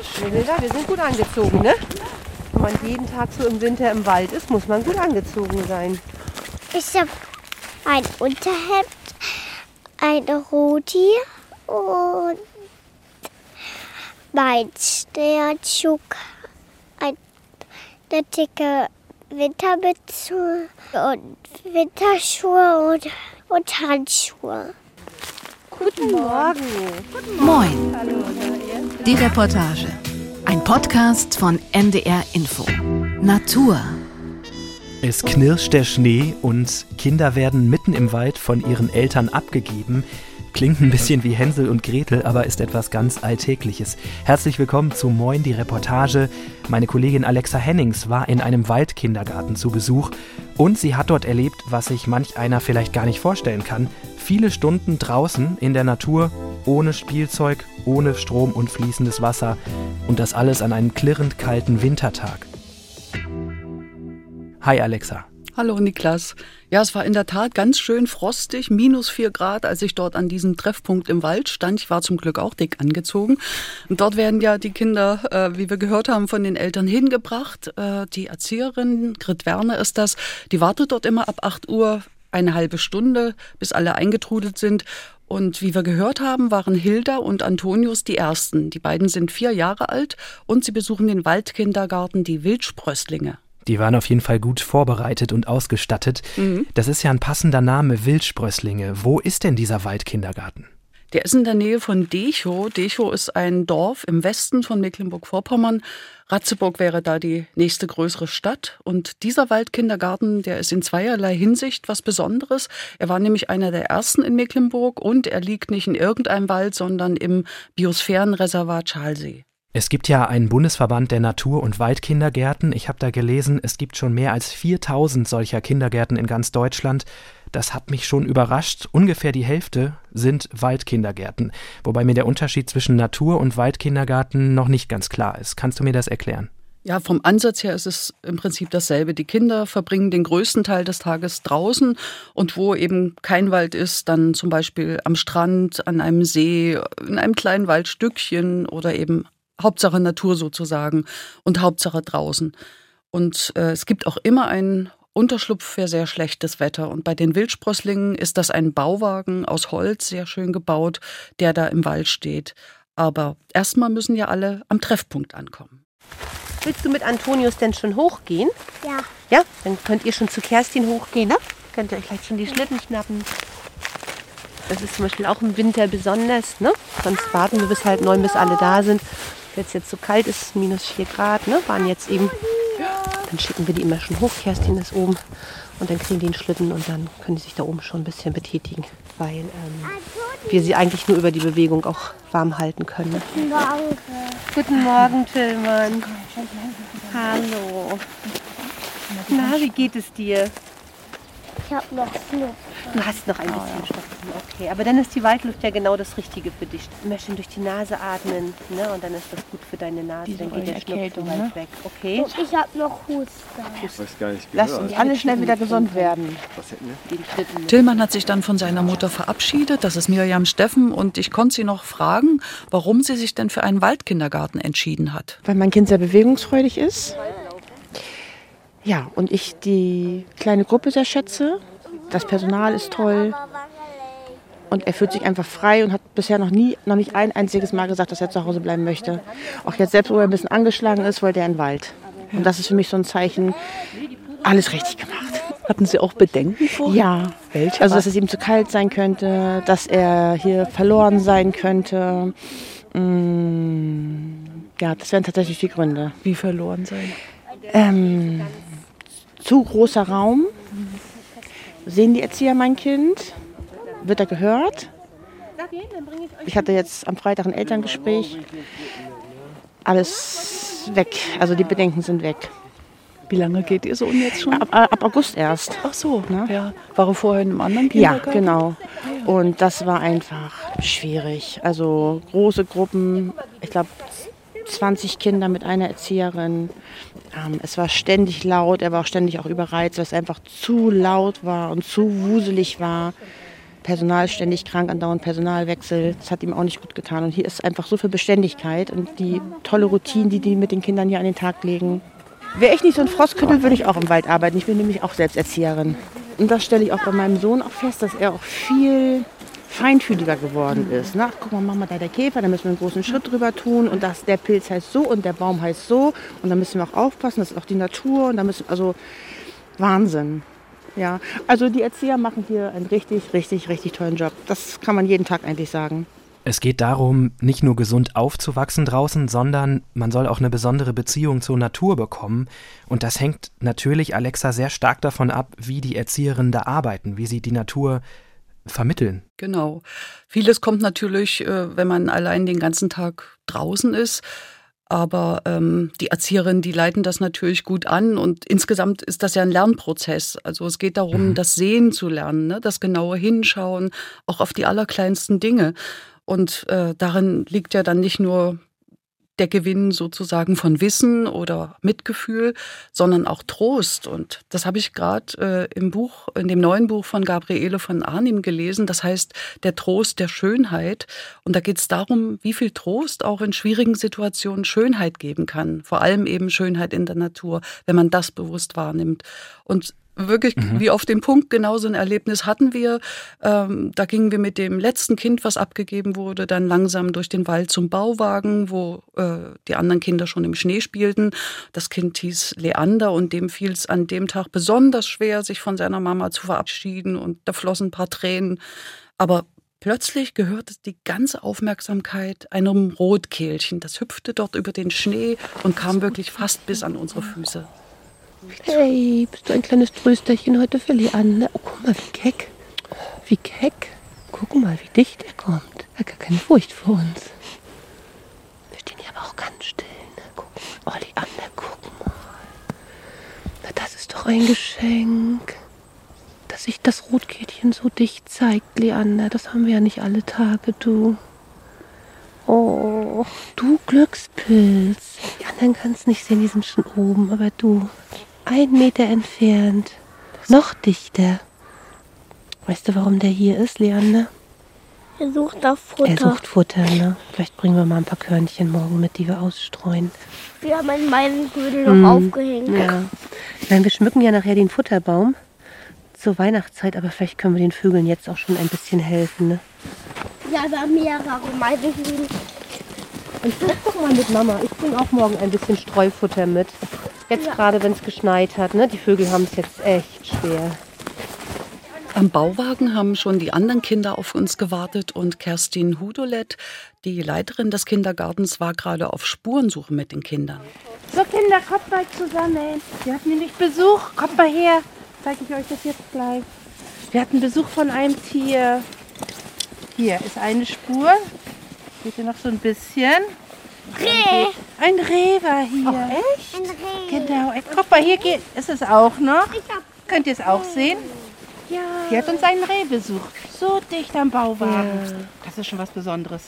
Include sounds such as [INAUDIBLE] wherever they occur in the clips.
Schwindelda, wir sind gut angezogen, ne? Wenn man jeden Tag so im Winter im Wald ist, muss man gut angezogen sein. Ich habe ein Unterhemd, eine Rudi und mein Sternschuk, eine dicke Wintermütze und Winterschuhe und, und Handschuhe. Guten Morgen. Moin. Die Reportage. Ein Podcast von NDR Info. Natur. Es knirscht der Schnee und Kinder werden mitten im Wald von ihren Eltern abgegeben. Klingt ein bisschen wie Hänsel und Gretel, aber ist etwas ganz Alltägliches. Herzlich willkommen zu Moin, die Reportage. Meine Kollegin Alexa Hennings war in einem Waldkindergarten zu Besuch und sie hat dort erlebt, was sich manch einer vielleicht gar nicht vorstellen kann. Viele Stunden draußen in der Natur, ohne Spielzeug, ohne Strom und fließendes Wasser und das alles an einem klirrend kalten Wintertag. Hi Alexa. Hallo Niklas. Ja, es war in der Tat ganz schön frostig, minus vier Grad, als ich dort an diesem Treffpunkt im Wald stand. Ich war zum Glück auch dick angezogen. Und dort werden ja die Kinder, äh, wie wir gehört haben, von den Eltern hingebracht. Äh, die Erzieherin, Grit Werner ist das, die wartet dort immer ab 8 Uhr eine halbe Stunde, bis alle eingetrudelt sind. Und wie wir gehört haben, waren Hilda und Antonius die Ersten. Die beiden sind vier Jahre alt und sie besuchen den Waldkindergarten Die Wildsprösslinge. Die waren auf jeden Fall gut vorbereitet und ausgestattet. Mhm. Das ist ja ein passender Name, Wildsprösslinge. Wo ist denn dieser Waldkindergarten? Der ist in der Nähe von Dechow. Dechow ist ein Dorf im Westen von Mecklenburg-Vorpommern. Ratzeburg wäre da die nächste größere Stadt. Und dieser Waldkindergarten, der ist in zweierlei Hinsicht was Besonderes. Er war nämlich einer der ersten in Mecklenburg und er liegt nicht in irgendeinem Wald, sondern im Biosphärenreservat Schalsee. Es gibt ja einen Bundesverband der Natur- und Waldkindergärten. Ich habe da gelesen, es gibt schon mehr als 4000 solcher Kindergärten in ganz Deutschland. Das hat mich schon überrascht. Ungefähr die Hälfte sind Waldkindergärten, wobei mir der Unterschied zwischen Natur- und Waldkindergarten noch nicht ganz klar ist. Kannst du mir das erklären? Ja, vom Ansatz her ist es im Prinzip dasselbe. Die Kinder verbringen den größten Teil des Tages draußen und wo eben kein Wald ist, dann zum Beispiel am Strand, an einem See, in einem kleinen Waldstückchen oder eben Hauptsache Natur sozusagen und Hauptsache draußen. Und äh, es gibt auch immer einen Unterschlupf für sehr schlechtes Wetter. Und bei den Wildsprösslingen ist das ein Bauwagen aus Holz, sehr schön gebaut, der da im Wald steht. Aber erstmal müssen ja alle am Treffpunkt ankommen. Willst du mit Antonius denn schon hochgehen? Ja. Ja, dann könnt ihr schon zu Kerstin hochgehen, ne? Könnt ihr euch vielleicht schon die Schlitten schnappen. Das ist zum Beispiel auch im Winter besonders, ne? Sonst warten wir bis halb neun, bis alle da sind. Wenn es jetzt so kalt ist, minus 4 Grad, ne, waren jetzt eben, dann schicken wir die immer schon hoch. Kerstin ist oben und dann kriegen die einen Schlitten und dann können die sich da oben schon ein bisschen betätigen, weil ähm, wir sie eigentlich nur über die Bewegung auch warm halten können. Ne? Guten Morgen. Guten Morgen, Tillmann. Hallo. Na, wie geht es dir? Ich habe noch Schnupfen. Du hast noch ein bisschen Schnupfen, okay. Aber dann ist die Waldluft ja genau das Richtige für dich. Immer schön durch die Nase atmen, ne? Und dann ist das gut für deine Nase. dann geht der Schnupfen ne? weg, okay? Und ich habe noch Husten. Ich weiß gar nicht, Lasst uns alle schnell wieder gesund werden. Was hätten wir? Tillmann hat sich dann von seiner Mutter verabschiedet. Das ist Miriam Steffen. Und ich konnte sie noch fragen, warum sie sich denn für einen Waldkindergarten entschieden hat. Weil mein Kind sehr bewegungsfreudig ist. Ja, und ich die kleine Gruppe sehr schätze. Das Personal ist toll. Und er fühlt sich einfach frei und hat bisher noch nie, noch nicht ein einziges Mal gesagt, dass er zu Hause bleiben möchte. Auch jetzt selbst, wo er ein bisschen angeschlagen ist, wollte er in den Wald. Und das ist für mich so ein Zeichen, alles richtig gemacht. Hatten Sie auch Bedenken vor? Ja. Welche? Also, dass es ihm zu kalt sein könnte, dass er hier verloren sein könnte. Mm, ja, das wären tatsächlich die Gründe. Wie verloren sein? Ähm, zu großer Raum. Sehen die Erzieher mein Kind? Wird er gehört? Ich hatte jetzt am Freitag ein Elterngespräch. Alles weg. Also die Bedenken sind weg. Wie lange geht Ihr Sohn jetzt schon? Ab, ab August erst. Ach so, Ne? ja. War er vorher in einem anderen Ja, Kindergarten? genau. Und das war einfach schwierig. Also große Gruppen, ich glaube 20 Kinder mit einer Erzieherin. Ähm, es war ständig laut, er war auch ständig auch überreizt, weil es einfach zu laut war und zu wuselig war. Personal ständig krank, andauernd Personalwechsel. Das hat ihm auch nicht gut getan. Und hier ist einfach so viel Beständigkeit und die tolle Routine, die die mit den Kindern hier an den Tag legen. Wäre ich nicht so ein Frostküttel, würde ich auch im Wald arbeiten. Ich bin nämlich auch Selbsterzieherin. Und das stelle ich auch bei meinem Sohn auch fest, dass er auch viel feinfühliger geworden ist. Na, guck mal, Mama, da der Käfer, da müssen wir einen großen Schritt drüber tun und das, der Pilz heißt so und der Baum heißt so und da müssen wir auch aufpassen, das ist auch die Natur und da müssen, also Wahnsinn. Ja, also die Erzieher machen hier einen richtig, richtig, richtig tollen Job. Das kann man jeden Tag eigentlich sagen. Es geht darum, nicht nur gesund aufzuwachsen draußen, sondern man soll auch eine besondere Beziehung zur Natur bekommen. Und das hängt natürlich, Alexa, sehr stark davon ab, wie die Erzieherinnen da arbeiten, wie sie die Natur vermitteln. Genau. Vieles kommt natürlich, äh, wenn man allein den ganzen Tag draußen ist. Aber ähm, die Erzieherinnen, die leiten das natürlich gut an und insgesamt ist das ja ein Lernprozess. Also es geht darum, mhm. das Sehen zu lernen, ne? das genaue Hinschauen, auch auf die allerkleinsten Dinge. Und äh, darin liegt ja dann nicht nur der Gewinn sozusagen von Wissen oder Mitgefühl, sondern auch Trost. Und das habe ich gerade äh, im Buch, in dem neuen Buch von Gabriele von Arnim gelesen. Das heißt Der Trost der Schönheit. Und da geht es darum, wie viel Trost auch in schwierigen Situationen Schönheit geben kann. Vor allem eben Schönheit in der Natur, wenn man das bewusst wahrnimmt. Und wirklich mhm. wie auf den Punkt genau so ein Erlebnis hatten wir. Ähm, da gingen wir mit dem letzten Kind, was abgegeben wurde, dann langsam durch den Wald zum Bauwagen, wo äh, die anderen Kinder schon im Schnee spielten. Das Kind hieß Leander und dem fiel es an dem Tag besonders schwer, sich von seiner Mama zu verabschieden und da flossen ein paar Tränen. Aber Plötzlich gehörte die ganze Aufmerksamkeit einem Rotkehlchen. Das hüpfte dort über den Schnee und kam wirklich fast bis an unsere Füße. Hey, bist du ein kleines Trösterchen heute für Leander? Oh, guck mal, wie keck. Wie keck. Guck mal, wie dicht er kommt. Er hat gar keine Furcht vor uns. Wir stehen hier aber auch ganz still. Ne? Guck mal. Oh, Leander, guck mal. Na, das ist doch ein Geschenk. Dass sich das Rotkehlchen so dicht zeigt, Leander. Das haben wir ja nicht alle Tage, du. Oh, du Glückspilz. Die anderen kann es nicht sehen, die sind schon oben, aber du, ein Meter entfernt. Noch dichter. Weißt du, warum der hier ist, Leander? Er sucht nach Futter. Er sucht Futter, ne? Vielleicht bringen wir mal ein paar Körnchen morgen mit, die wir ausstreuen. Wir haben einen Meisenködel noch mm, aufgehängt. Ja. Nein, wir schmücken ja nachher den Futterbaum zur Weihnachtszeit, aber vielleicht können wir den Vögeln jetzt auch schon ein bisschen helfen, ne? Ja, wir haben mehrere Meisenködel. Und guck mal mit Mama. Ich bringe auch morgen ein bisschen Streufutter mit. Jetzt ja. gerade, wenn es geschneit hat. Ne? Die Vögel haben es jetzt echt schwer. Am Bauwagen haben schon die anderen Kinder auf uns gewartet und Kerstin Hudolet, die Leiterin des Kindergartens, war gerade auf Spurensuche mit den Kindern. So Kinder, kommt mal zusammen. Wir hatten nämlich Besuch. Kommt mal her. Zeige ich euch das jetzt gleich. Wir hatten Besuch von einem Tier. Hier ist eine Spur. Seht ihr noch so ein bisschen? Reh. Ein Reh war hier. Ach, echt? Ein Reh. Genau. Guck mal, hier geht, ist es auch noch. Könnt ihr es auch sehen? Ja. Hier hat uns ein Reh besucht. So dicht am Bauwagen. Ja. Das ist schon was Besonderes.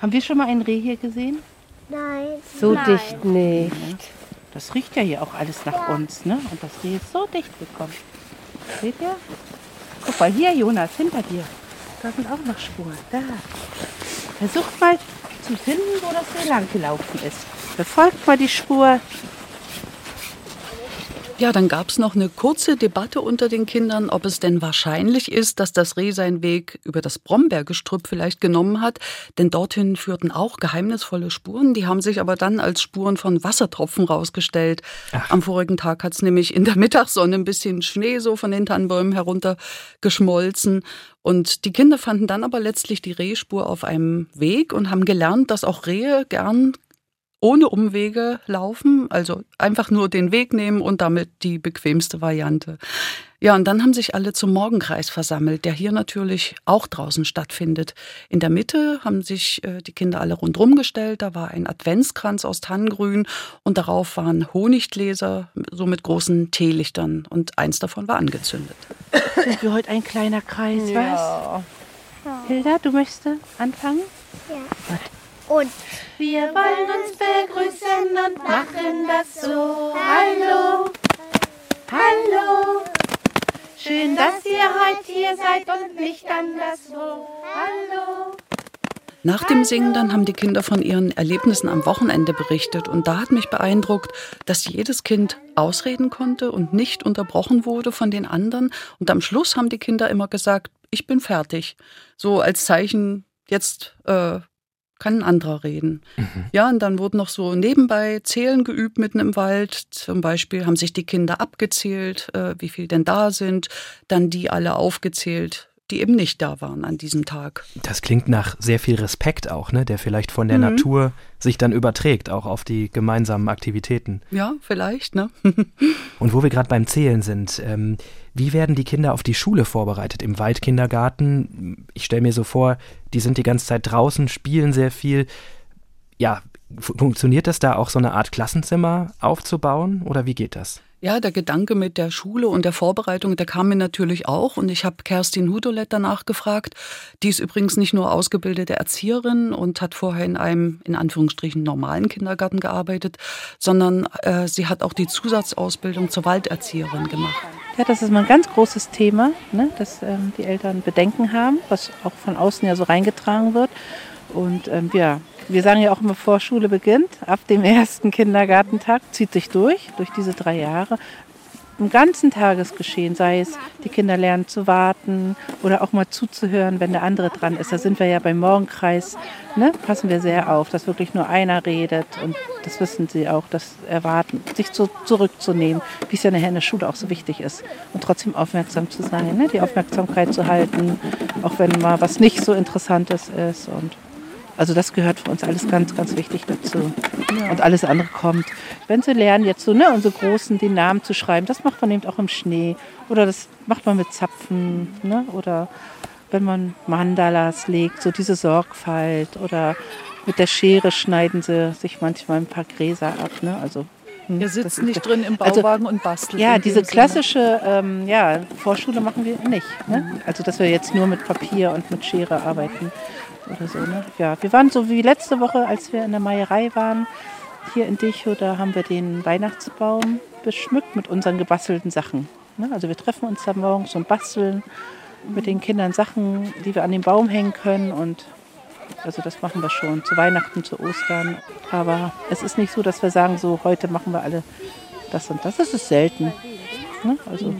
Haben wir schon mal ein Reh hier gesehen? Nein. So Nein. dicht nicht. Das riecht ja hier auch alles nach ja. uns, ne? Und das Reh ist so dicht gekommen. Seht ihr? Guck mal, hier, Jonas, hinter dir. Da sind auch noch Spuren. Da. Versucht mal zu finden, wo das Reh lang gelaufen ist. Befolgt mal die Spur. Ja, dann gab es noch eine kurze Debatte unter den Kindern, ob es denn wahrscheinlich ist, dass das Reh seinen Weg über das Brombeergestrüpp vielleicht genommen hat. Denn dorthin führten auch geheimnisvolle Spuren. Die haben sich aber dann als Spuren von Wassertropfen rausgestellt. Ach. Am vorigen Tag hat es nämlich in der [LAUGHS] Mittagssonne ein bisschen Schnee so von den Tannenbäumen heruntergeschmolzen. Und die Kinder fanden dann aber letztlich die Rehspur auf einem Weg und haben gelernt, dass auch Rehe gern ohne Umwege laufen, also einfach nur den Weg nehmen und damit die bequemste Variante. Ja, und dann haben sich alle zum Morgenkreis versammelt, der hier natürlich auch draußen stattfindet. In der Mitte haben sich äh, die Kinder alle rundherum gestellt. Da war ein Adventskranz aus Tannengrün und darauf waren Honiggläser, so mit großen Teelichtern und eins davon war angezündet. Sind wir heute ein kleiner Kreis, ja. was? Hilda, du möchtest anfangen? Ja. Gut. Und wir wollen uns begrüßen und machen das so. Hallo, hallo. Schön, dass ihr heute hier seid und nicht anderswo. Hallo. Nach dem Singen dann haben die Kinder von ihren Erlebnissen am Wochenende berichtet und da hat mich beeindruckt, dass jedes Kind ausreden konnte und nicht unterbrochen wurde von den anderen und am Schluss haben die Kinder immer gesagt, ich bin fertig. So als Zeichen, jetzt äh, kann ein anderer reden. Mhm. Ja, und dann wurden noch so nebenbei Zählen geübt mitten im Wald. Zum Beispiel haben sich die Kinder abgezählt, äh, wie viel denn da sind, dann die alle aufgezählt, die eben nicht da waren an diesem Tag. Das klingt nach sehr viel Respekt auch, ne, der vielleicht von der mhm. Natur sich dann überträgt, auch auf die gemeinsamen Aktivitäten. Ja, vielleicht, ne? [LAUGHS] Und wo wir gerade beim Zählen sind, ähm, wie werden die Kinder auf die Schule vorbereitet? Im Waldkindergarten, ich stelle mir so vor, die sind die ganze Zeit draußen, spielen sehr viel. Ja, funktioniert das da auch so eine Art Klassenzimmer aufzubauen oder wie geht das? Ja, der Gedanke mit der Schule und der Vorbereitung, der kam mir natürlich auch. Und ich habe Kerstin Hudolet danach gefragt. Die ist übrigens nicht nur ausgebildete Erzieherin und hat vorher in einem, in Anführungsstrichen, normalen Kindergarten gearbeitet, sondern äh, sie hat auch die Zusatzausbildung zur Walderzieherin gemacht. Ja, das ist mal ein ganz großes Thema, ne, dass ähm, die Eltern Bedenken haben, was auch von außen ja so reingetragen wird. Und ähm, ja, wir sagen ja auch immer, vor Schule beginnt, ab dem ersten Kindergartentag, zieht sich durch, durch diese drei Jahre. Im ganzen Tagesgeschehen, sei es, die Kinder lernen zu warten oder auch mal zuzuhören, wenn der andere dran ist. Da sind wir ja beim Morgenkreis, ne, passen wir sehr auf, dass wirklich nur einer redet. Und das wissen sie auch, das Erwarten, sich zu, zurückzunehmen, wie es ja nachher in der Schule auch so wichtig ist. Und trotzdem aufmerksam zu sein, ne, die Aufmerksamkeit zu halten, auch wenn mal was nicht so Interessantes ist. Und also das gehört für uns alles ganz, ganz wichtig dazu. Ja. Und alles andere kommt. Wenn Sie lernen, jetzt so, ne, unsere Großen, den Namen zu schreiben, das macht man eben auch im Schnee. Oder das macht man mit Zapfen. Ne? Oder wenn man Mandalas legt, so diese Sorgfalt. Oder mit der Schere schneiden sie sich manchmal ein paar Gräser ab. Ne? Also Ihr sitzt nicht drin im also Bauwagen also, und bastelt. Ja, diese klassische ähm, ja, Vorschule machen wir nicht. Ne? Also, dass wir jetzt nur mit Papier und mit Schere arbeiten oder so. Ne? Ja, wir waren so wie letzte Woche, als wir in der Meierei waren, hier in Dicho, da haben wir den Weihnachtsbaum beschmückt mit unseren gebastelten Sachen. Ne? Also wir treffen uns da morgens und basteln mit den Kindern Sachen, die wir an den Baum hängen können und also das machen wir schon zu Weihnachten, zu Ostern. Aber es ist nicht so, dass wir sagen, so heute machen wir alle das und das. Das ist selten. Ne? Also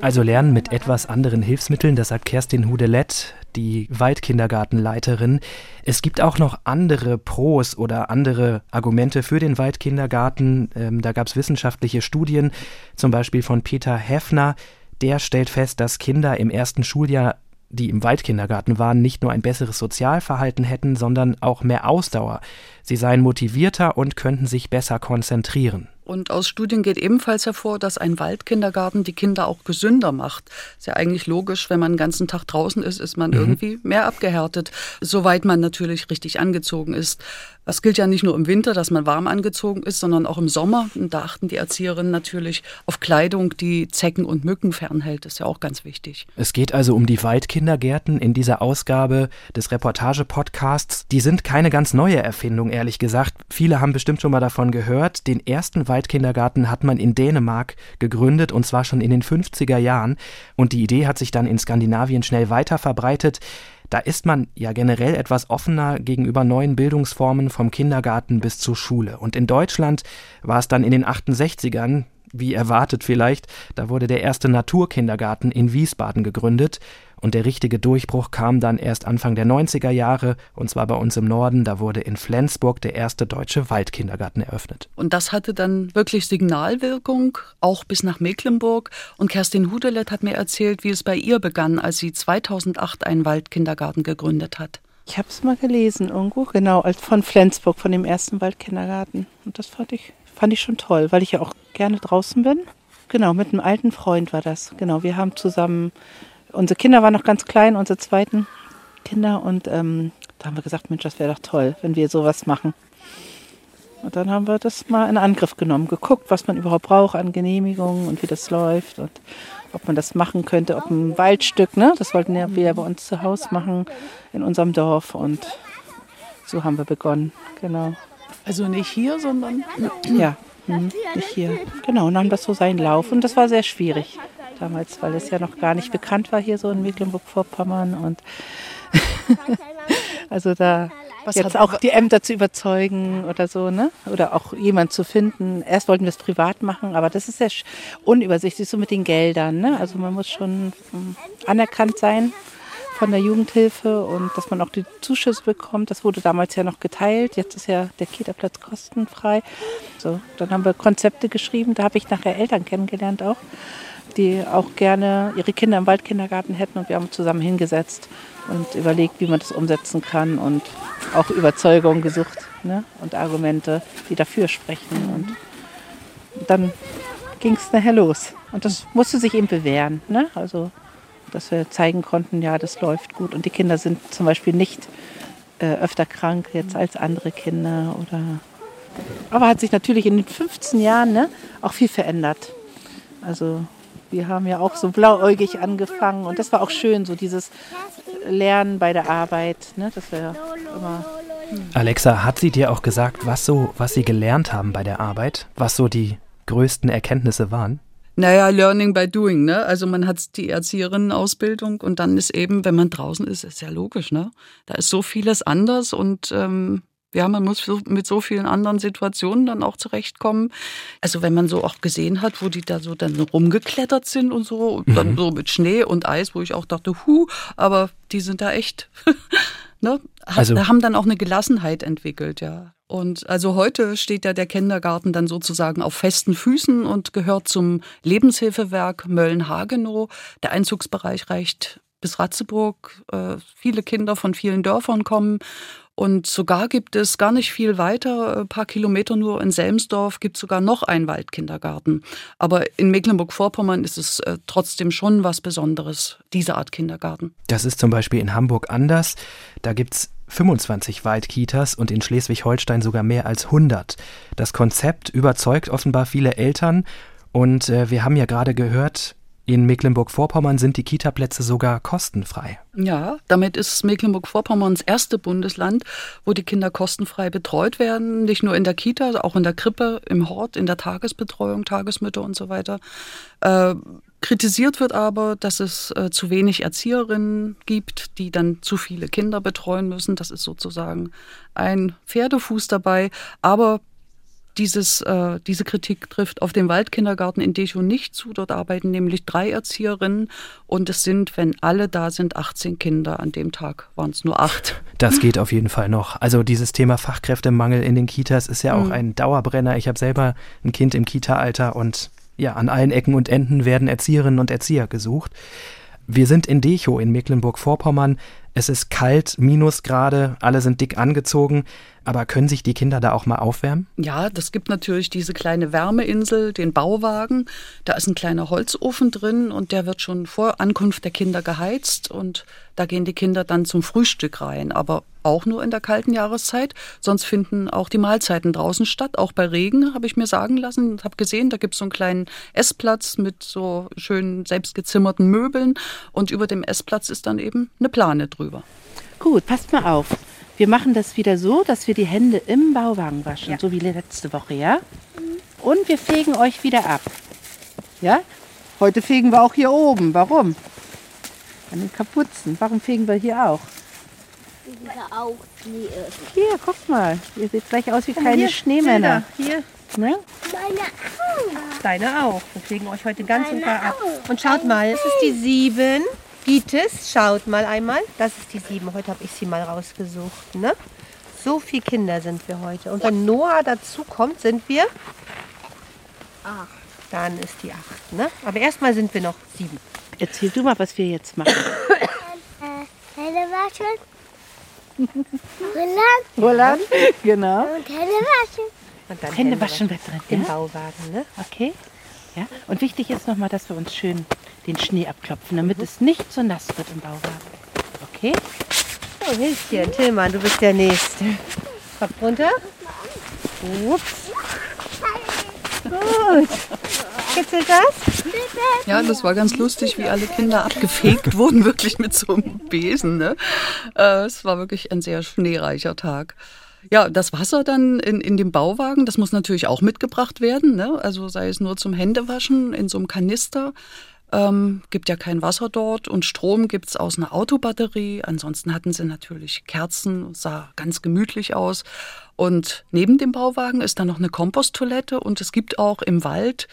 also lernen mit etwas anderen Hilfsmitteln, das sagt Kerstin Hudelet, die Waldkindergartenleiterin. Es gibt auch noch andere Pros oder andere Argumente für den Waldkindergarten. Ähm, da gab es wissenschaftliche Studien, zum Beispiel von Peter Heffner. Der stellt fest, dass Kinder im ersten Schuljahr die im Waldkindergarten waren, nicht nur ein besseres Sozialverhalten hätten, sondern auch mehr Ausdauer. Sie seien motivierter und könnten sich besser konzentrieren. Und aus Studien geht ebenfalls hervor, dass ein Waldkindergarten die Kinder auch gesünder macht. Ist ja eigentlich logisch, wenn man den ganzen Tag draußen ist, ist man mhm. irgendwie mehr abgehärtet, soweit man natürlich richtig angezogen ist. Das gilt ja nicht nur im Winter, dass man warm angezogen ist, sondern auch im Sommer. Und da achten die Erzieherinnen natürlich auf Kleidung, die Zecken und Mücken fernhält. Das ist ja auch ganz wichtig. Es geht also um die Waldkindergärten in dieser Ausgabe des Reportage-Podcasts. Die sind keine ganz neue Erfindung, ehrlich gesagt. Viele haben bestimmt schon mal davon gehört. Den ersten Waldkindergarten hat man in Dänemark gegründet und zwar schon in den 50er Jahren. Und die Idee hat sich dann in Skandinavien schnell weiter verbreitet. Da ist man ja generell etwas offener gegenüber neuen Bildungsformen vom Kindergarten bis zur Schule. Und in Deutschland war es dann in den 68ern, wie erwartet vielleicht, da wurde der erste Naturkindergarten in Wiesbaden gegründet und der richtige Durchbruch kam dann erst Anfang der 90er Jahre, und zwar bei uns im Norden. Da wurde in Flensburg der erste deutsche Waldkindergarten eröffnet. Und das hatte dann wirklich Signalwirkung, auch bis nach Mecklenburg. Und Kerstin Hudelet hat mir erzählt, wie es bei ihr begann, als sie 2008 einen Waldkindergarten gegründet hat. Ich habe es mal gelesen irgendwo, genau, als von Flensburg, von dem ersten Waldkindergarten. Und das fand ich, fand ich schon toll, weil ich ja auch gerne draußen bin. Genau, mit einem alten Freund war das. Genau, wir haben zusammen unsere Kinder waren noch ganz klein, unsere zweiten Kinder. Und ähm, da haben wir gesagt, Mensch, das wäre doch toll, wenn wir sowas machen. Und dann haben wir das mal in Angriff genommen, geguckt, was man überhaupt braucht an Genehmigungen und wie das läuft und ob man das machen könnte, ob ein Waldstück, ne? Das wollten wir ja bei uns zu Hause machen in unserem Dorf und so haben wir begonnen, genau. Also nicht hier, sondern [CLEARS THROAT] ja, hm, nicht hier. Genau, haben das so seinen Lauf und das war sehr schwierig damals, weil es ja noch gar nicht bekannt war hier so in Mecklenburg-Vorpommern und [LAUGHS] also da Was jetzt auch die Ämter zu überzeugen oder so, ne? Oder auch jemand zu finden. Erst wollten wir es privat machen, aber das ist ja unübersichtlich so mit den Geldern, ne? Also man muss schon mm, anerkannt sein von der Jugendhilfe und dass man auch die Zuschüsse bekommt. Das wurde damals ja noch geteilt. Jetzt ist ja der Kita-Platz kostenfrei. So, dann haben wir Konzepte geschrieben. Da habe ich nachher Eltern kennengelernt auch, die auch gerne ihre Kinder im Waldkindergarten hätten und wir haben zusammen hingesetzt und überlegt, wie man das umsetzen kann und auch Überzeugung gesucht ne? und Argumente, die dafür sprechen. Und dann ging es nachher los. Und das musste sich eben bewähren. Ne? Also, dass wir zeigen konnten, ja, das läuft gut. Und die Kinder sind zum Beispiel nicht äh, öfter krank jetzt als andere Kinder. Oder Aber hat sich natürlich in den 15 Jahren ne, auch viel verändert. Also wir haben ja auch so blauäugig angefangen und das war auch schön, so dieses Lernen bei der Arbeit. Ne, das wir immer Alexa, hat sie dir auch gesagt, was so, was sie gelernt haben bei der Arbeit? Was so die größten Erkenntnisse waren? Naja, Learning by Doing, ne? Also man hat die Erzieherinnenausbildung und dann ist eben, wenn man draußen ist, ist ja logisch, ne? Da ist so vieles anders und ähm, ja, man muss mit so vielen anderen Situationen dann auch zurechtkommen. Also wenn man so auch gesehen hat, wo die da so dann rumgeklettert sind und so, und dann so mit Schnee und Eis, wo ich auch dachte, hu, aber die sind da echt, ne? Hat, Also- haben dann auch eine Gelassenheit entwickelt, ja. Und also heute steht ja der Kindergarten dann sozusagen auf festen Füßen und gehört zum Lebenshilfewerk Mölln-Hagenow. Der Einzugsbereich reicht bis Ratzeburg. Äh, viele Kinder von vielen Dörfern kommen. Und sogar gibt es gar nicht viel weiter, ein paar Kilometer nur in Selmsdorf, gibt es sogar noch einen Waldkindergarten. Aber in Mecklenburg-Vorpommern ist es äh, trotzdem schon was Besonderes, diese Art Kindergarten. Das ist zum Beispiel in Hamburg anders. Da gibt's 25 Waldkitas und in Schleswig-Holstein sogar mehr als 100. Das Konzept überzeugt offenbar viele Eltern und äh, wir haben ja gerade gehört, in Mecklenburg-Vorpommern sind die Kitaplätze sogar kostenfrei. Ja, damit ist Mecklenburg-Vorpommern das erste Bundesland, wo die Kinder kostenfrei betreut werden. Nicht nur in der Kita, auch in der Krippe, im Hort, in der Tagesbetreuung, Tagesmütter und so weiter. Äh, kritisiert wird aber, dass es äh, zu wenig Erzieherinnen gibt, die dann zu viele Kinder betreuen müssen. Das ist sozusagen ein Pferdefuß dabei. Aber dieses, äh, diese Kritik trifft auf den Waldkindergarten in Dechow nicht zu. Dort arbeiten nämlich drei Erzieherinnen und es sind, wenn alle da sind, 18 Kinder. An dem Tag waren es nur acht. Das geht auf jeden Fall noch. Also dieses Thema Fachkräftemangel in den Kitas ist ja auch ein Dauerbrenner. Ich habe selber ein Kind im Kita-Alter und ja, an allen Ecken und Enden werden Erzieherinnen und Erzieher gesucht. Wir sind in Dechow in Mecklenburg-Vorpommern. Es ist kalt, Minusgrade, alle sind dick angezogen. Aber können sich die Kinder da auch mal aufwärmen? Ja, das gibt natürlich diese kleine Wärmeinsel, den Bauwagen. Da ist ein kleiner Holzofen drin und der wird schon vor Ankunft der Kinder geheizt und da gehen die Kinder dann zum Frühstück rein, aber auch nur in der kalten Jahreszeit. Sonst finden auch die Mahlzeiten draußen statt, auch bei Regen, habe ich mir sagen lassen und habe gesehen, da gibt es so einen kleinen Essplatz mit so schön selbstgezimmerten Möbeln und über dem Essplatz ist dann eben eine Plane drüber. Gut, passt mal auf. Wir machen das wieder so, dass wir die Hände im Bauwagen waschen, so wie letzte Woche, ja? Und wir fegen euch wieder ab. Ja? Heute fegen wir auch hier oben. Warum? An den Kapuzen. Warum fegen wir hier auch? Auch ist. Hier, guck mal. Ihr seht gleich aus wie kleine Schneemänner. Hier, Ne? Meine Augen. deine auch. Wir fegen euch heute ganz und gar ab. auch. Und schaut mal, das ist die sieben. Gites, schaut mal einmal. Das ist die sieben. Heute habe ich sie mal rausgesucht. Ne? So viele Kinder sind wir heute. Und wenn Noah dazu kommt, sind wir Acht. Dann ist die acht. Ne? Aber erstmal sind wir noch sieben. Erzähl du mal, was wir jetzt machen. [COUGHS] Äh, Hände waschen. Brillen Roland? Genau. und Hände waschen. Und dann Hände waschen wir drin. im Ja? Bauwagen. Ne? Okay. Ja. Und wichtig ist nochmal, dass wir uns schön den Schnee abklopfen, damit es nicht so nass wird im Bauwagen. Okay? So, Hilfchen, Tillmann, du bist der Nächste. Kopf runter. Ups. Gut. Kitzelt das? Ja, das war ganz lustig, wie alle Kinder abgefegt [LAUGHS] wurden, wirklich mit so einem Besen. Ne? Äh, es war wirklich ein sehr schneereicher Tag. Ja, das Wasser dann in, in dem Bauwagen, das muss natürlich auch mitgebracht werden. Ne? Also sei es nur zum Händewaschen in so einem Kanister. Ähm, gibt ja kein Wasser dort und Strom gibt es aus einer Autobatterie. Ansonsten hatten sie natürlich Kerzen, sah ganz gemütlich aus. Und neben dem Bauwagen ist dann noch eine Komposttoilette und es gibt auch im Wald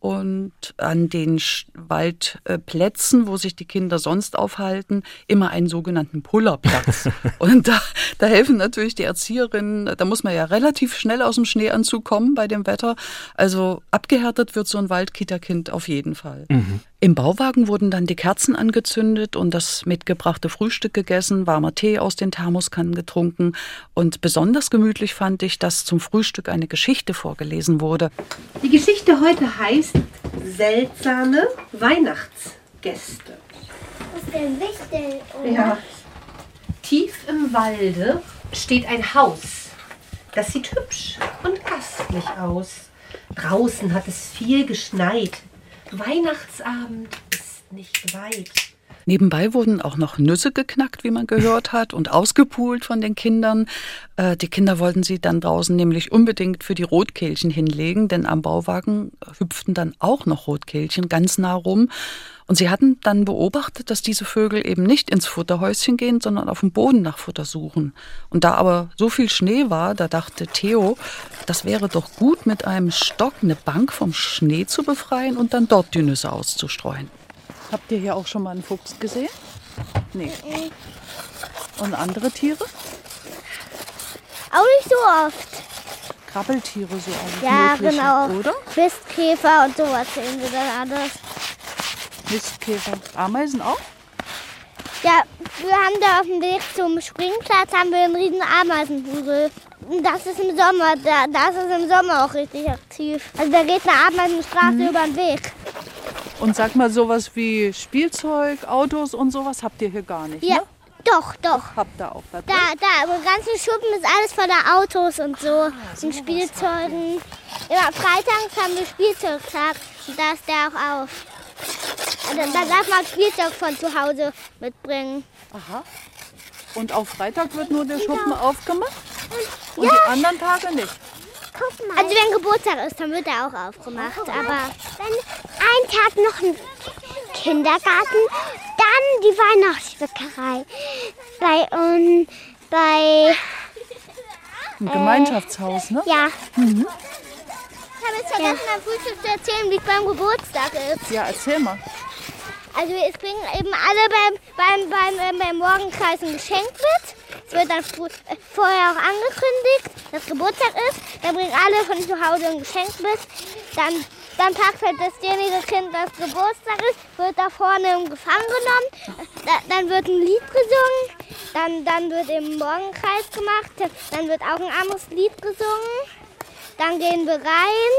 und an den Waldplätzen, wo sich die Kinder sonst aufhalten, immer einen sogenannten Pullerplatz. [LAUGHS] und da, da helfen natürlich die Erzieherinnen, da muss man ja relativ schnell aus dem Schneeanzug kommen bei dem Wetter. Also abgehärtet wird so ein Waldkitterkind auf jeden Fall. Mhm. Im Bauwagen wurden dann die Kerzen angezündet und das mitgebrachte Frühstück gegessen, warmer Tee aus den Thermoskannen getrunken. Und besonders gemütlich fand ich, dass zum Frühstück eine Geschichte vorgelesen wurde. Die Geschichte heute heißt Seltsame Weihnachtsgäste. Was ist denn wichtig? Ja. Tief im Walde steht ein Haus. Das sieht hübsch und gastlich aus. Draußen hat es viel geschneit. Weihnachtsabend ist nicht weit. Nebenbei wurden auch noch Nüsse geknackt, wie man gehört hat, und ausgepult von den Kindern. Äh, die Kinder wollten sie dann draußen nämlich unbedingt für die Rotkehlchen hinlegen, denn am Bauwagen hüpften dann auch noch Rotkehlchen ganz nah rum. Und sie hatten dann beobachtet, dass diese Vögel eben nicht ins Futterhäuschen gehen, sondern auf dem Boden nach Futter suchen. Und da aber so viel Schnee war, da dachte Theo, das wäre doch gut, mit einem Stock eine Bank vom Schnee zu befreien und dann dort die Nüsse auszustreuen. Habt ihr hier auch schon mal einen Fuchs gesehen? Nee. Und andere Tiere? Auch nicht so oft. Krabbeltiere so alles Ja, genau. oder? Mistkäfer und sowas sehen wir dann alles. Mistkäfer. Ameisen auch? Ja, wir haben da auf dem Weg zum Springplatz haben wir einen riesen Ameisenhügel. Und Das ist im Sommer, da, das ist im Sommer auch richtig aktiv. Also da geht eine Ameisenstraße Mhm. über den Weg. Und sag mal, sowas wie Spielzeug, Autos und sowas habt ihr hier gar nicht, Ja, ne? doch, doch. Habt ihr auch was? Da, da, im ganzen Schuppen ist alles voller Autos und so. und Spielzeugen. Immer freitags haben wir Spielzeugtag und da ist der auch auf. Also, da darf man Spielzeug von zu Hause mitbringen. Aha. Und auf Freitag wird nur der Schuppen aufgemacht? Und Ja. die anderen Tage nicht? Guck mal. Also wenn Geburtstag ist, dann wird er auch aufgemacht. Aber wenn ein Tag noch ein Kindergarten, dann die Weihnachtsbäckerei. Bei und bei Ein Gemeinschaftshaus, ne? ja. Ich habe jetzt vergessen, beim Frühstück zu erzählen, wie es beim Geburtstag ist. Ja, erzähl mal. Also es bringen eben alle beim, beim, beim, ähm, beim Morgenkreis ein Geschenk mit. Es wird dann äh, vorher auch angekündigt, dass Geburtstag ist. Dann bringen alle von zu Hause ein Geschenk mit. Dann, dann packt halt dasjenige Kind, das Geburtstag ist, wird da vorne im Gefangen genommen. Da, dann wird ein Lied gesungen. Dann, dann wird im Morgenkreis gemacht. Dann wird auch ein anderes Lied gesungen. Dann gehen wir rein.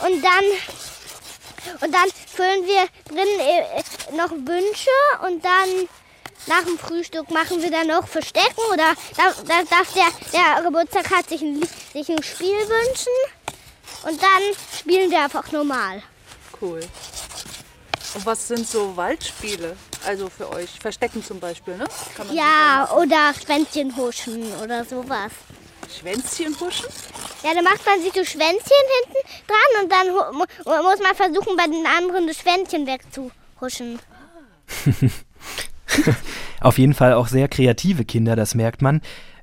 Und dann und dann füllen wir drin äh, noch Wünsche und dann nach dem Frühstück machen wir dann noch Verstecken oder da, da darf der, der Geburtstag hat sich ein, sich ein Spiel wünschen und dann spielen wir einfach normal. Cool. Und was sind so Waldspiele? Also für euch? Verstecken zum Beispiel, ne? Ja, oder Schwänzchen huschen oder sowas. Schwänzchen huschen? Ja, dann macht man sich so Schwänzchen hinten dran und dann mu- muss man versuchen, bei den anderen das Schwänzchen wegzuhuschen. [LAUGHS] Auf jeden Fall auch sehr kreative Kinder, das merkt man.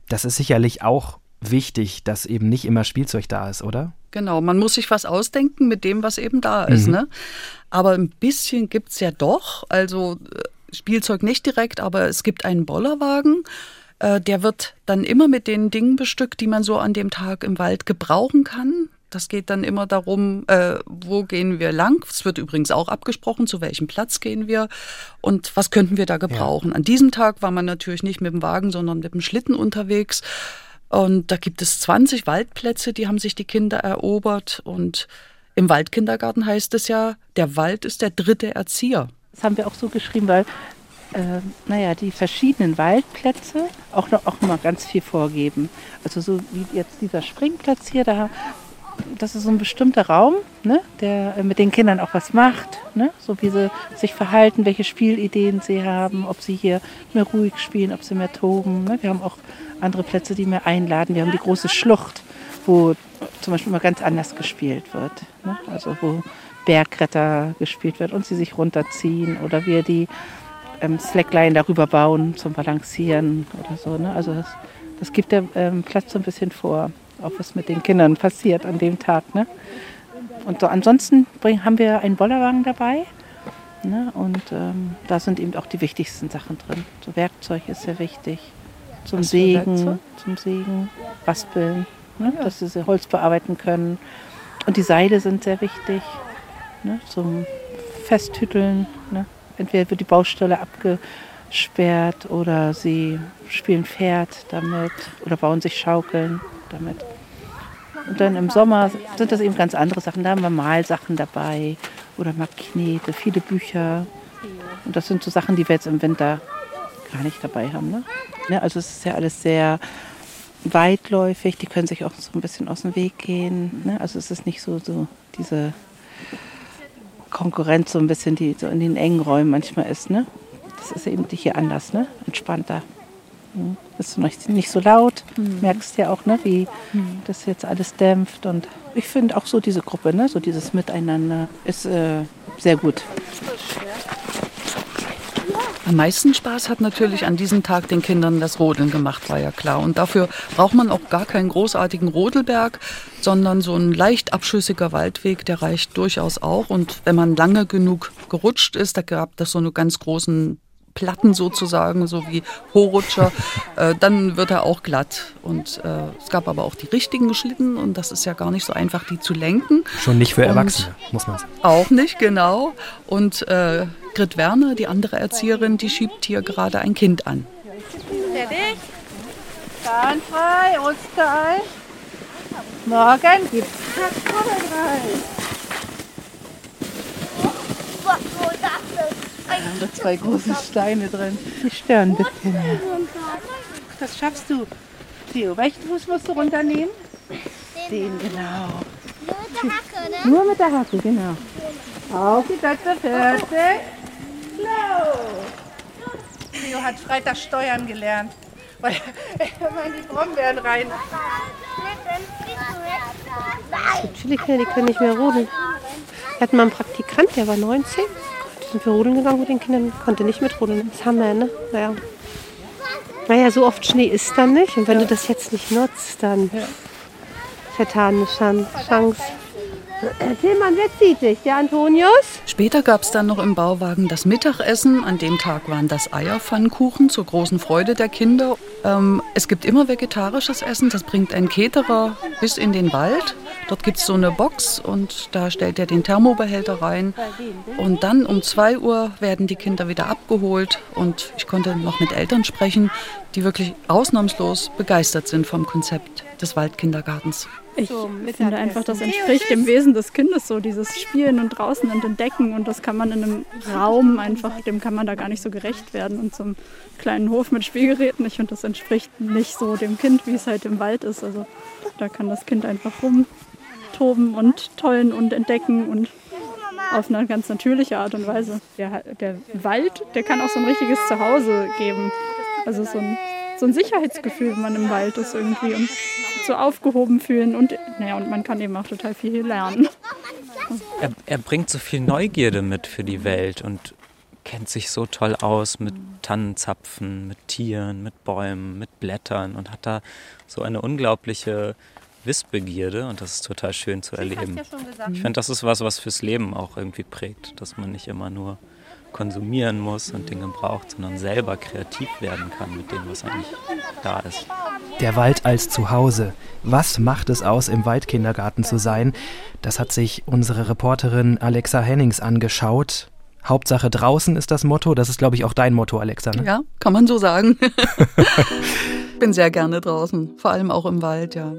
Das ist sicherlich auch wichtig, dass eben nicht immer Spielzeug da ist, oder? Genau, man muss sich was ausdenken mit dem, was eben da ist. Mhm. Ne? Aber ein bisschen gibt's ja doch. Also äh, Spielzeug nicht direkt, aber es gibt einen Bollerwagen. Äh, Der wird dann immer mit den Dingen bestückt, die man so an dem Tag im Wald gebrauchen kann. Das geht dann immer darum, äh, wo gehen wir lang. Es wird übrigens auch abgesprochen, zu welchem Platz gehen wir und was könnten wir da gebrauchen. An diesem Tag war man natürlich nicht mit dem Wagen, sondern mit dem Schlitten unterwegs. Und da gibt es 20 Waldplätze, die haben sich die Kinder erobert. Und im Waldkindergarten heißt es ja, der Wald ist der dritte Erzieher. Das haben wir auch so geschrieben, weil äh, naja, die verschiedenen Waldplätze auch noch auch mal ganz viel vorgeben. Also so wie jetzt dieser Springplatz hier, da, das ist so ein bestimmter Raum, ne, der äh, mit den Kindern auch was macht, ne, so wie sie sich verhalten, welche Spielideen sie haben, ob sie hier mehr ruhig spielen, ob sie mehr toben. Ne. Wir haben auch andere Plätze, die mehr einladen. Wir haben die große Schlucht, wo zum Beispiel mal ganz anders gespielt wird. Ne? Also wo Bergretter gespielt wird und sie sich runterziehen oder wir die ähm, Slackline darüber bauen zum Balancieren oder so. Ne? Also das, das gibt der ähm, Platz so ein bisschen vor, auch was mit den Kindern passiert an dem Tag. Ne? Und so ansonsten bring, haben wir einen Bollerwagen dabei. Ne? Und ähm, da sind eben auch die wichtigsten Sachen drin. So Werkzeug ist sehr wichtig. Zum Was Sägen, zum Sägen, Raspeln, ne? dass sie sie Holz bearbeiten können. Und die Seile sind sehr wichtig. Ne? Zum Festhütteln. Ne? Entweder wird die Baustelle abgesperrt oder sie spielen Pferd damit oder bauen sich Schaukeln damit. Und dann im Sommer sind das eben ganz andere Sachen. Da haben wir Malsachen dabei oder Magnete, viele Bücher. Und das sind so Sachen, die wir jetzt im Winter gar nicht dabei haben. Ne? Ne, also es ist ja alles sehr weitläufig. Die können sich auch so ein bisschen aus dem Weg gehen. Ne? Also es ist nicht so, so diese Konkurrenz so ein bisschen, die so in den engen Räumen manchmal ist. Ne? Das ist eben hier anders, ne? entspannter. Hm. Ist nicht, nicht so laut, merkst ja auch, ne, wie das jetzt alles dämpft. Und ich finde auch so diese Gruppe, ne, so dieses Miteinander ist äh, sehr gut. Am meisten Spaß hat natürlich an diesem Tag den Kindern das Rodeln gemacht, war ja klar. Und dafür braucht man auch gar keinen großartigen Rodelberg, sondern so ein leicht abschüssiger Waldweg, der reicht durchaus auch. Und wenn man lange genug gerutscht ist, da gab es so eine ganz großen Platten sozusagen, so wie Hochrutscher, [LAUGHS] äh, dann wird er auch glatt. Und äh, es gab aber auch die richtigen Schlitten und das ist ja gar nicht so einfach, die zu lenken. Schon nicht für Und- Erwachsene, muss man sagen. Auch nicht, genau. Und äh, Grit Werner, die andere Erzieherin, die schiebt hier gerade ein Kind an. Zahnfrei, Osterei. Morgen gibt's Was soll das denn? da zwei große Steine drin. Die stören ein bisschen. Ja. Das schaffst du. Theo, welchen Fuß musst du runternehmen? Den, genau. Nur mit der Hacke, ne? Nur mit der Hacke, genau. Auf die Plätze, fertig. Los! Theo hat Freitag Steuern gelernt, weil er immer in die Brombeeren rein. Chili die können nicht mehr rodeln. Wir hatten mal einen Praktikant, der war 19. Da sind wir rodeln gegangen mit den Kindern, konnte nicht mitrodeln. Das haben wir, ne? Naja. Naja, so oft Schnee ist dann nicht. Und wenn du das jetzt nicht nutzt, dann vertane Chan- Chance. Tillmann, wer zieht dich? Der Antonius? Später gab es dann noch im Bauwagen das Mittagessen. An dem Tag waren das Eierpfannkuchen zur großen Freude der Kinder. Ähm, es gibt immer vegetarisches Essen. Das bringt ein Keterer bis in den Wald. Dort gibt es so eine Box und da stellt er den Thermobehälter rein. Und dann um 2 Uhr werden die Kinder wieder abgeholt. Und ich konnte noch mit Eltern sprechen, die wirklich ausnahmslos begeistert sind vom Konzept des Waldkindergartens. Ich finde einfach, das entspricht dem Wesen des Kindes so, dieses Spielen und draußen und entdecken. Und das kann man in einem Raum einfach, dem kann man da gar nicht so gerecht werden. Und zum kleinen Hof mit Spielgeräten, ich finde, das entspricht nicht so dem Kind, wie es halt im Wald ist. Also da kann das Kind einfach rumtoben und tollen und entdecken und auf eine ganz natürliche Art und Weise. Der, der Wald, der kann auch so ein richtiges Zuhause geben. Also so ein, so ein Sicherheitsgefühl, wenn man im Wald ist irgendwie und so aufgehoben fühlen und naja, und man kann eben auch total viel lernen. Er, er bringt so viel Neugierde mit für die Welt und kennt sich so toll aus mit Tannenzapfen, mit Tieren, mit Bäumen, mit Blättern und hat da so eine unglaubliche Wissbegierde und das ist total schön zu erleben. Ich finde, das ist was, was fürs Leben auch irgendwie prägt, dass man nicht immer nur konsumieren muss und Dinge braucht, sondern selber kreativ werden kann mit dem, was eigentlich da ist. Der Wald als Zuhause. Was macht es aus, im Waldkindergarten zu sein? Das hat sich unsere Reporterin Alexa Hennings angeschaut. Hauptsache draußen ist das Motto. Das ist, glaube ich, auch dein Motto, Alexa. Ne? Ja, kann man so sagen. [LAUGHS] Bin sehr gerne draußen, vor allem auch im Wald, ja.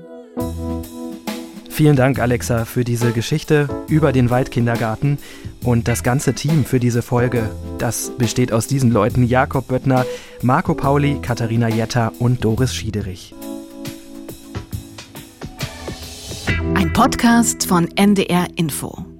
Vielen Dank, Alexa, für diese Geschichte über den Waldkindergarten und das ganze Team für diese Folge. Das besteht aus diesen Leuten: Jakob Böttner, Marco Pauli, Katharina Jetter und Doris Schiederich. Ein Podcast von NDR Info.